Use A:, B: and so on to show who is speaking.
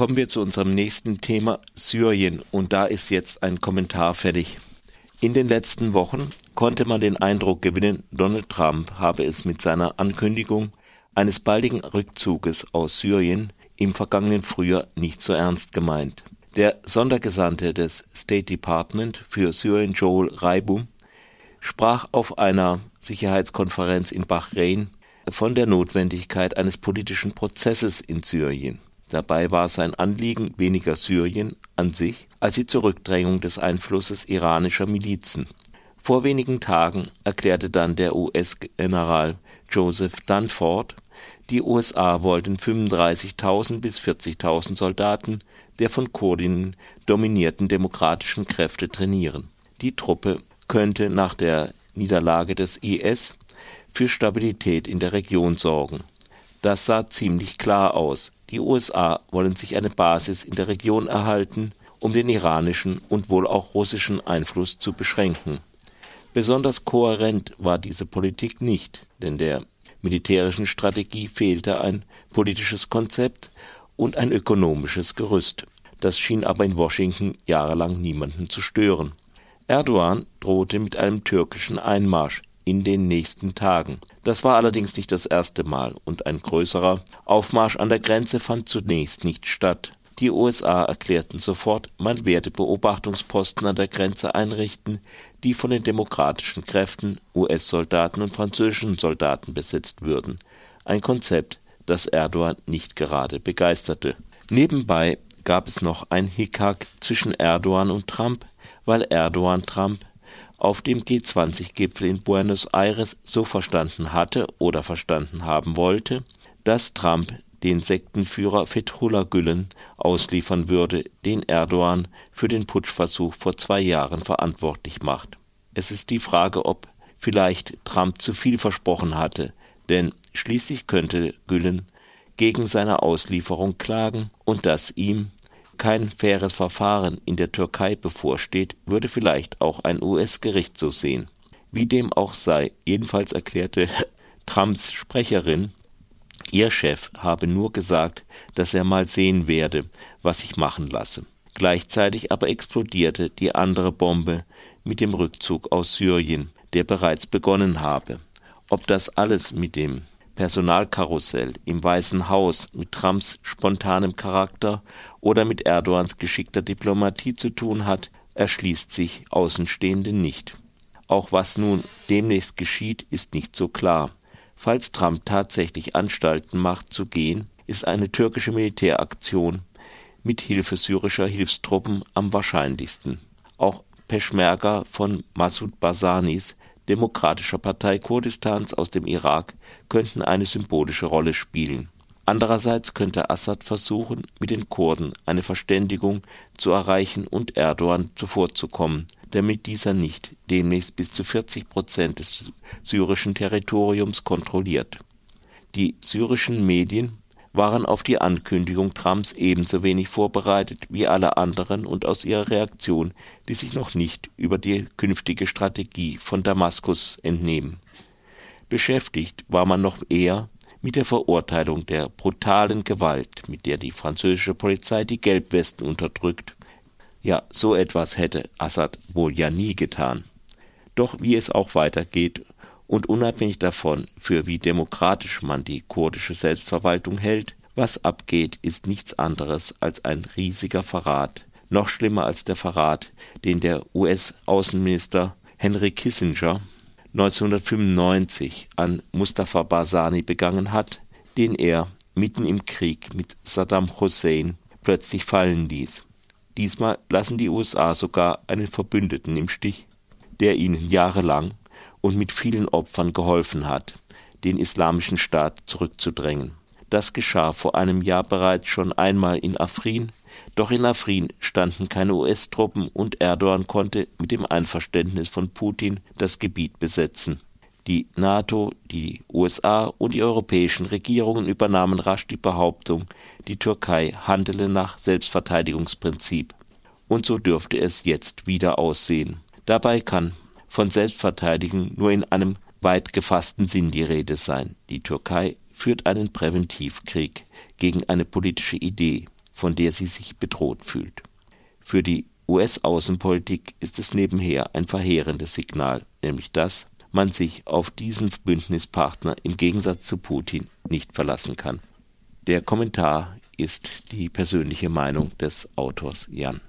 A: kommen wir zu unserem nächsten Thema Syrien und da ist jetzt ein Kommentar fertig. In den letzten Wochen konnte man den Eindruck gewinnen, Donald Trump habe es mit seiner Ankündigung eines baldigen Rückzuges aus Syrien im vergangenen Frühjahr nicht so ernst gemeint. Der Sondergesandte des State Department für Syrien Joel Reibum sprach auf einer Sicherheitskonferenz in Bahrain von der Notwendigkeit eines politischen Prozesses in Syrien. Dabei war sein Anliegen weniger Syrien an sich als die Zurückdrängung des Einflusses iranischer Milizen. Vor wenigen Tagen erklärte dann der US-General Joseph Dunford, die USA wollten 35.000 bis 40.000 Soldaten der von Kurdinnen dominierten demokratischen Kräfte trainieren. Die Truppe könnte nach der Niederlage des IS für Stabilität in der Region sorgen. Das sah ziemlich klar aus. Die USA wollen sich eine Basis in der Region erhalten, um den iranischen und wohl auch russischen Einfluss zu beschränken. Besonders kohärent war diese Politik nicht, denn der militärischen Strategie fehlte ein politisches Konzept und ein ökonomisches Gerüst. Das schien aber in Washington jahrelang niemanden zu stören. Erdogan drohte mit einem türkischen Einmarsch in den nächsten Tagen. Das war allerdings nicht das erste Mal und ein größerer Aufmarsch an der Grenze fand zunächst nicht statt. Die USA erklärten sofort, man werde Beobachtungsposten an der Grenze einrichten, die von den demokratischen Kräften, US-Soldaten und französischen Soldaten besetzt würden. Ein Konzept, das Erdogan nicht gerade begeisterte. Nebenbei gab es noch ein Hickhack zwischen Erdogan und Trump, weil Erdogan Trump auf dem G20-Gipfel in Buenos Aires so verstanden hatte oder verstanden haben wollte, dass Trump den Sektenführer Fethullah Gülen ausliefern würde, den Erdogan für den Putschversuch vor zwei Jahren verantwortlich macht. Es ist die Frage, ob vielleicht Trump zu viel versprochen hatte, denn schließlich könnte Gülen gegen seine Auslieferung klagen und dass ihm kein faires Verfahren in der Türkei bevorsteht, würde vielleicht auch ein US-Gericht so sehen. Wie dem auch sei, jedenfalls erklärte Trumps Sprecherin, ihr Chef habe nur gesagt, dass er mal sehen werde, was ich machen lasse. Gleichzeitig aber explodierte die andere Bombe mit dem Rückzug aus Syrien, der bereits begonnen habe. Ob das alles mit dem Personalkarussell im Weißen Haus mit Trumps spontanem Charakter oder mit Erdogans geschickter Diplomatie zu tun hat, erschließt sich Außenstehenden nicht. Auch was nun demnächst geschieht, ist nicht so klar. Falls Trump tatsächlich Anstalten macht zu gehen, ist eine türkische Militäraktion mit Hilfe syrischer Hilfstruppen am wahrscheinlichsten. Auch Peschmerga von Massoud Basanis, Demokratischer Partei Kurdistans aus dem Irak, könnten eine symbolische Rolle spielen. Andererseits könnte Assad versuchen, mit den Kurden eine Verständigung zu erreichen und Erdogan zuvorzukommen, damit dieser nicht demnächst bis zu 40 Prozent des syrischen Territoriums kontrolliert. Die syrischen Medien waren auf die Ankündigung Trumps ebenso wenig vorbereitet wie alle anderen und aus ihrer Reaktion die sich noch nicht über die künftige Strategie von Damaskus entnehmen. Beschäftigt war man noch eher mit der Verurteilung der brutalen Gewalt, mit der die französische Polizei die Gelbwesten unterdrückt. Ja, so etwas hätte Assad wohl ja nie getan. Doch wie es auch weitergeht und unabhängig davon, für wie demokratisch man die kurdische Selbstverwaltung hält, was abgeht, ist nichts anderes als ein riesiger Verrat, noch schlimmer als der Verrat, den der US-Außenminister Henry Kissinger 1995 an Mustafa Barzani begangen hat, den er mitten im Krieg mit Saddam Hussein plötzlich fallen ließ. Diesmal lassen die USA sogar einen Verbündeten im Stich, der ihnen jahrelang und mit vielen Opfern geholfen hat, den Islamischen Staat zurückzudrängen. Das geschah vor einem Jahr bereits schon einmal in Afrin, doch in Afrin standen keine US-Truppen und Erdogan konnte mit dem Einverständnis von Putin das Gebiet besetzen. Die NATO, die USA und die europäischen Regierungen übernahmen rasch die Behauptung, die Türkei handele nach Selbstverteidigungsprinzip. Und so dürfte es jetzt wieder aussehen. Dabei kann von Selbstverteidigung nur in einem weit gefassten Sinn die Rede sein. Die Türkei führt einen Präventivkrieg gegen eine politische Idee. von der sie sich bedroht fühlt. Für die US-Außenpolitik ist es nebenher ein verheerendes Signal, nämlich dass man sich auf diesen Bündnispartner im Gegensatz zu Putin nicht verlassen kann. Der Kommentar ist die persönliche Meinung des Autors Jan.